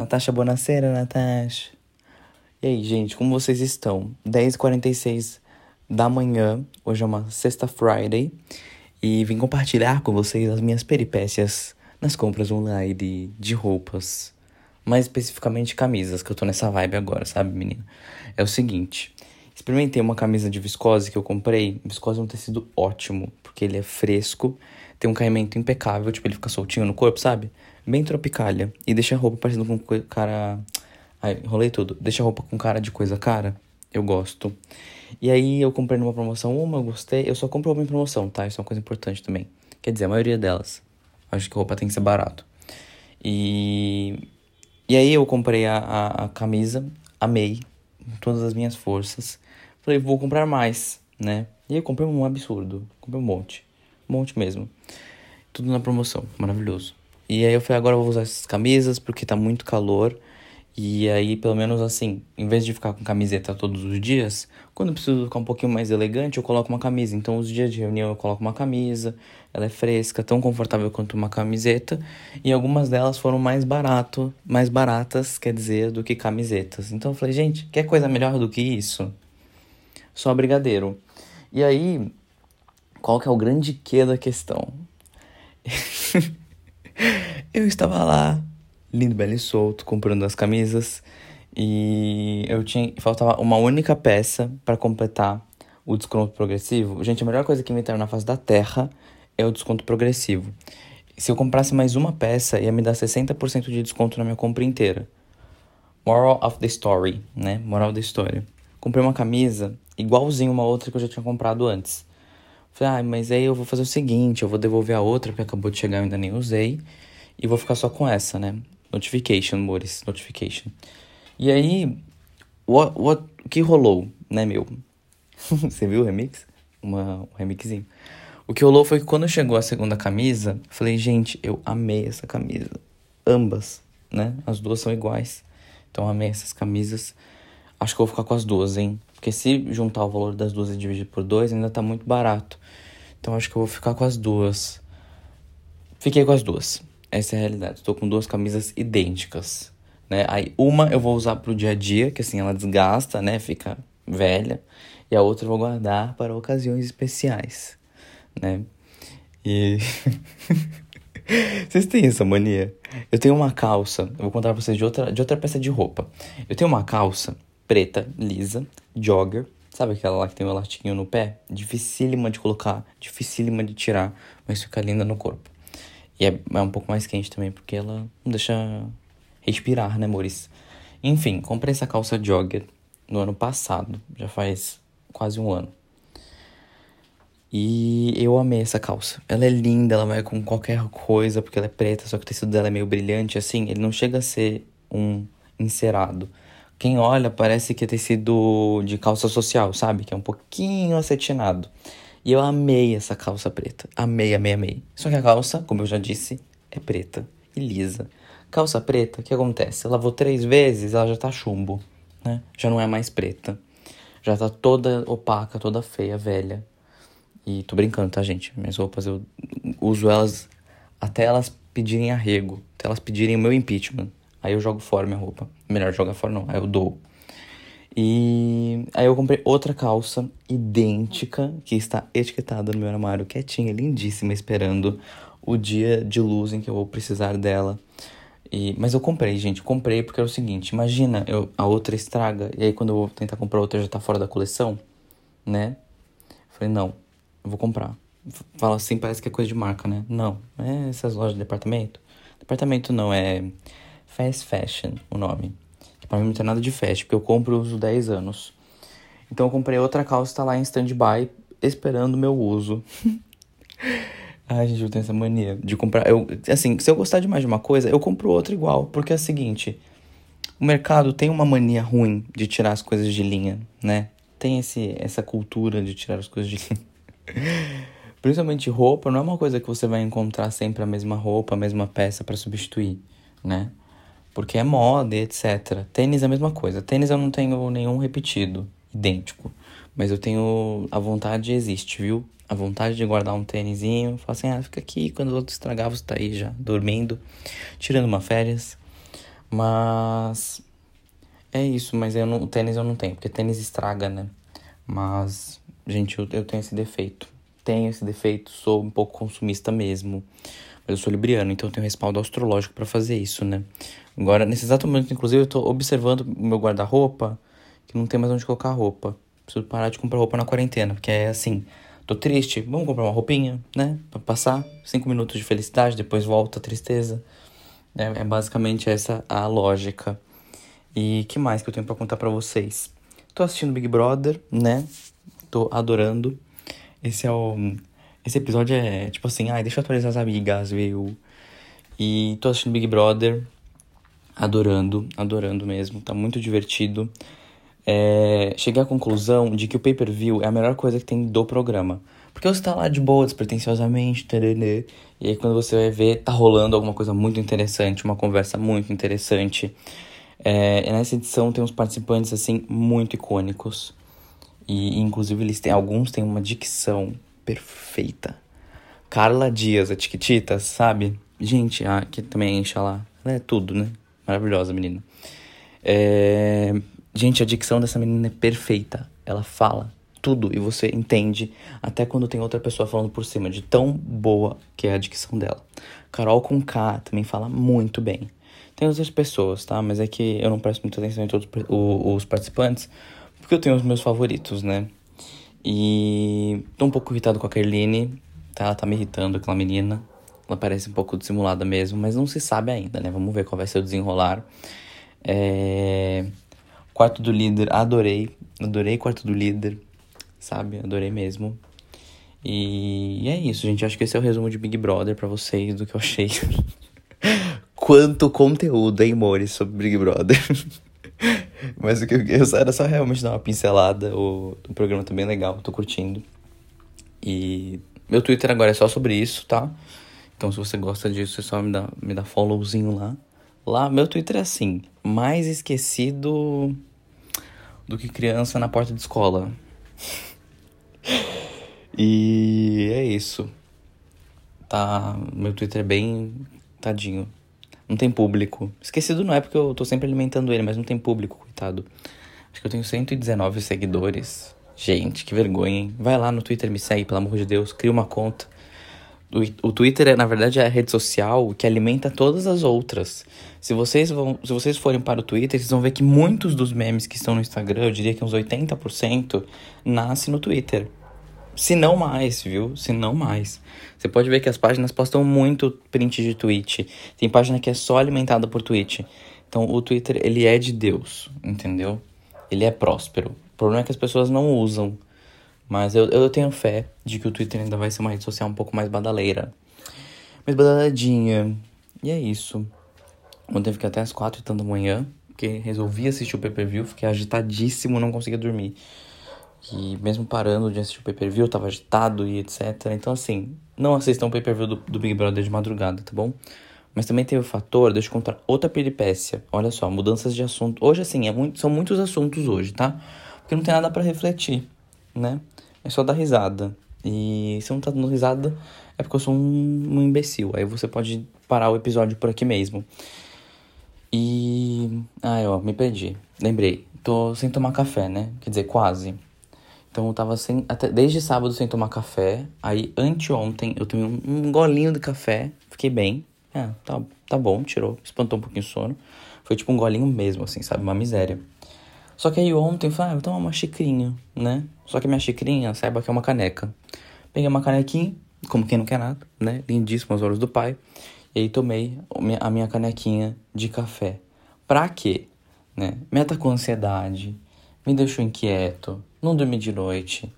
Natasha Bonacera, Natasha. E aí, gente, como vocês estão? 10h46 da manhã, hoje é uma sexta Friday, e vim compartilhar com vocês as minhas peripécias nas compras online de, de roupas. Mais especificamente camisas, que eu tô nessa vibe agora, sabe, menina? É o seguinte, experimentei uma camisa de viscose que eu comprei. Viscose é um tecido ótimo, porque ele é fresco, tem um caimento impecável, tipo, ele fica soltinho no corpo, sabe? Bem tropicalha. E deixa a roupa parecendo com cara. Ai, enrolei tudo. Deixa a roupa com cara de coisa cara. Eu gosto. E aí eu comprei numa promoção uma, eu gostei. Eu só compro roupa em promoção, tá? Isso é uma coisa importante também. Quer dizer, a maioria delas. Acho que roupa tem que ser barato. E. E aí eu comprei a, a, a camisa, amei, com todas as minhas forças. Falei, vou comprar mais, né? E eu comprei um absurdo. Comprei um monte. Um monte mesmo. Tudo na promoção. Maravilhoso. E aí eu falei, agora eu vou usar essas camisas porque tá muito calor. E aí, pelo menos assim, em vez de ficar com camiseta todos os dias, quando eu preciso ficar um pouquinho mais elegante, eu coloco uma camisa. Então, os dias de reunião eu coloco uma camisa, ela é fresca, tão confortável quanto uma camiseta. E algumas delas foram mais barato, mais baratas, quer dizer, do que camisetas. Então eu falei, gente, quer coisa melhor do que isso? Só brigadeiro. E aí, qual que é o grande quê da questão? eu estava lá, lindo, belo e solto, comprando as camisas. E eu tinha. Faltava uma única peça para completar o desconto progressivo. Gente, a melhor coisa que inventaram na face da Terra é o desconto progressivo. Se eu comprasse mais uma peça, ia me dar 60% de desconto na minha compra inteira. Moral of the story, né? Moral da história. Comprei uma camisa igualzinho uma outra que eu já tinha comprado antes. Falei, ah, mas aí eu vou fazer o seguinte, eu vou devolver a outra, porque acabou de chegar, eu ainda nem usei. E vou ficar só com essa, né? Notification, amores, notification. E aí, o, o, o que rolou, né, meu? Você viu o remix? Uma, um remixinho. O que rolou foi que quando chegou a segunda camisa, falei, gente, eu amei essa camisa. Ambas, né? As duas são iguais. Então amei essas camisas. Acho que eu vou ficar com as duas, hein? Porque se juntar o valor das duas e dividir por dois, ainda tá muito barato. Então acho que eu vou ficar com as duas. Fiquei com as duas. Essa é a realidade. Estou com duas camisas idênticas, né? Aí uma eu vou usar pro dia a dia, que assim ela desgasta, né? Fica velha. E a outra eu vou guardar para ocasiões especiais, né? E Vocês têm essa mania? Eu tenho uma calça, eu vou contar pra vocês de outra, de outra peça de roupa. Eu tenho uma calça preta, lisa, jogger. Sabe aquela lá que tem o um elastiquinho no pé? Dificílima de colocar, dificílima de tirar, mas fica linda no corpo. E é, é um pouco mais quente também, porque ela não deixa respirar, né, amores? Enfim, comprei essa calça jogger no ano passado, já faz quase um ano. E eu amei essa calça. Ela é linda, ela vai com qualquer coisa, porque ela é preta, só que o tecido dela é meio brilhante, assim. Ele não chega a ser um encerado. Quem olha parece que é tecido de calça social, sabe? Que é um pouquinho acetinado. E eu amei essa calça preta. Amei, amei, amei. Só que a calça, como eu já disse, é preta e lisa. Calça preta, o que acontece? Ela lavou três vezes, ela já tá chumbo, né? Já não é mais preta. Já tá toda opaca, toda feia, velha. E tô brincando, tá, gente? Minhas roupas eu uso elas até elas pedirem arrego, até elas pedirem o meu impeachment. Aí eu jogo fora minha roupa. Melhor jogar fora não, aí eu dou. E aí eu comprei outra calça idêntica, que está etiquetada no meu armário, quietinha, lindíssima, esperando o dia de luz em que eu vou precisar dela. E, mas eu comprei, gente, comprei porque é o seguinte, imagina, eu, a outra estraga, e aí quando eu vou tentar comprar outra já tá fora da coleção, né? Falei, não, eu vou comprar. Fala assim, parece que é coisa de marca, né? Não, é essas lojas de departamento. Departamento não, é fast fashion o nome. Pra mim não tem nada de fast, porque eu compro e uso 10 anos. Então eu comprei outra calça, tá lá em stand-by, esperando o meu uso. Ai, gente, eu tenho essa mania de comprar. Eu, assim, se eu gostar demais de uma coisa, eu compro outra igual. Porque é o seguinte: o mercado tem uma mania ruim de tirar as coisas de linha, né? Tem esse, essa cultura de tirar as coisas de linha. Principalmente roupa, não é uma coisa que você vai encontrar sempre a mesma roupa, a mesma peça para substituir, né? Porque é moda e etc. Tênis é a mesma coisa. Tênis eu não tenho nenhum repetido, idêntico. Mas eu tenho. A vontade existe, viu? A vontade de guardar um tênisinho. Falar assim, ah, fica aqui. Quando o outro estragar, você tá aí já dormindo, tirando uma férias. Mas é isso, mas eu não, o tênis eu não tenho, porque tênis estraga, né? Mas, gente, eu, eu tenho esse defeito. Tenho esse defeito, sou um pouco consumista mesmo. Mas eu sou libriano, então tenho respaldo astrológico para fazer isso, né? Agora, nesse exato momento, inclusive, eu tô observando meu guarda-roupa, que não tem mais onde colocar roupa. Preciso parar de comprar roupa na quarentena, porque é assim, tô triste, vamos comprar uma roupinha, né? Pra passar cinco minutos de felicidade, depois volta a tristeza. É, é basicamente essa a lógica. E que mais que eu tenho para contar para vocês? Tô assistindo Big Brother, né? Tô adorando. Esse é o esse episódio é tipo assim, ai, deixa eu atualizar as amigas, viu? E tô assistindo Big Brother, adorando, adorando mesmo, tá muito divertido. É, cheguei à conclusão de que o pay-per-view é a melhor coisa que tem do programa. Porque você tá lá de boa, despretensiosamente, tererê, e aí quando você vai ver, tá rolando alguma coisa muito interessante, uma conversa muito interessante. É, nessa edição tem uns participantes assim muito icônicos. E inclusive eles têm alguns têm uma dicção perfeita. Carla Dias, a Tiquitita, sabe? Gente, a que também enche lá. Ela é tudo, né? Maravilhosa menina. É... Gente, a dicção dessa menina é perfeita. Ela fala tudo e você entende até quando tem outra pessoa falando por cima, de tão boa que é a dicção dela. Carol com K também fala muito bem. Tem outras pessoas, tá? Mas é que eu não presto muita atenção em todos os participantes, porque eu tenho os meus favoritos, né? E tô um pouco irritado com a Kerline, tá? Ela tá me irritando, aquela menina. Ela parece um pouco dissimulada mesmo, mas não se sabe ainda, né? Vamos ver qual vai ser o desenrolar. É... Quarto do líder, adorei. Adorei quarto do líder, sabe? Adorei mesmo. E é isso, gente. Acho que esse é o resumo de Big Brother para vocês do que eu achei. Quanto conteúdo, hein, Mores, sobre Big Brother. Mas o que eu, eu era só realmente dar uma pincelada. O, o programa tá bem legal, tô curtindo. E meu Twitter agora é só sobre isso, tá? Então se você gosta disso, é só me dar, me dar followzinho lá. Lá, meu Twitter é assim, mais esquecido do que criança na porta de escola. e é isso. Tá, meu Twitter é bem tadinho. Não tem público. Esquecido não é porque eu tô sempre alimentando ele, mas não tem público, coitado. Acho que eu tenho 119 seguidores. Gente, que vergonha, hein? Vai lá no Twitter, me segue, pelo amor de Deus. Cria uma conta. O, o Twitter, é, na verdade, é a rede social que alimenta todas as outras. Se vocês, vão, se vocês forem para o Twitter, vocês vão ver que muitos dos memes que estão no Instagram, eu diria que uns 80%, nasce no Twitter. Se não mais, viu? Se não mais. Você pode ver que as páginas postam muito print de tweet. Tem página que é só alimentada por tweet. Então o Twitter, ele é de Deus, entendeu? Ele é próspero. O problema é que as pessoas não usam. Mas eu, eu tenho fé de que o Twitter ainda vai ser uma rede social um pouco mais badaleira. Mais badaladinha. E é isso. Ontem eu fiquei até as quatro e tanto da manhã. Porque resolvi assistir o pay-per-view. Fiquei agitadíssimo, não conseguia dormir. E mesmo parando de assistir o pay-per-view, eu tava agitado e etc. Então, assim, não assistam o pay-per-view do, do, Big Brother de madrugada, tá bom? Mas também tem o fator, deixa eu contar outra peripécia. Olha só, mudanças de assunto. Hoje, assim, é muito, são muitos assuntos hoje, tá? Porque não tem nada para refletir, né? É só dar risada. E se não tá dando risada, é porque eu sou um, um imbecil. Aí você pode parar o episódio por aqui mesmo. E. Ah, ó, me perdi. Lembrei. Tô sem tomar café, né? Quer dizer, quase. Então eu tava sem, até, desde sábado sem tomar café. Aí anteontem eu tomei um, um golinho de café, fiquei bem. É, tá, tá bom, tirou, espantou um pouquinho o sono. Foi tipo um golinho mesmo, assim, sabe? Uma miséria. Só que aí ontem eu falei, ah, vou tomar uma xicrinha, né? Só que minha xicrinha, saiba que é uma caneca. Peguei uma canequinha, como quem não quer nada, né? Lindíssimo aos olhos do pai. E aí tomei a minha canequinha de café. Pra quê? Né? Meta com ansiedade, me deixou inquieto, não dormi de noite.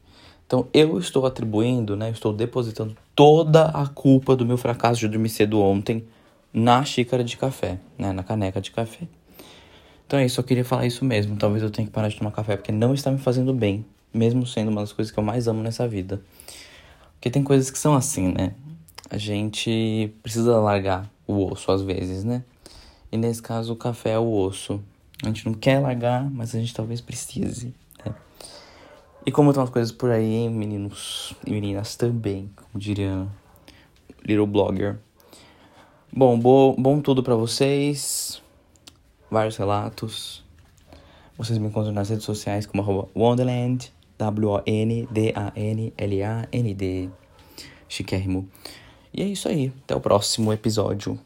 Então eu estou atribuindo, né, estou depositando toda a culpa do meu fracasso de dormir cedo ontem na xícara de café, né, na caneca de café. Então é isso, eu queria falar isso mesmo. Talvez eu tenha que parar de tomar café porque não está me fazendo bem, mesmo sendo uma das coisas que eu mais amo nessa vida. Porque tem coisas que são assim, né? A gente precisa largar o osso às vezes, né? E nesse caso o café é o osso. A gente não quer largar, mas a gente talvez precise. E como estão as coisas por aí, hein, meninos e meninas também, como diria Little Blogger. Bom, bo bom tudo para vocês. vários relatos. Vocês me encontram nas redes sociais como Wonderland, W-O-N-D-A-N-L-A-N-D. Chiquérrimo. E é isso aí. Até o próximo episódio.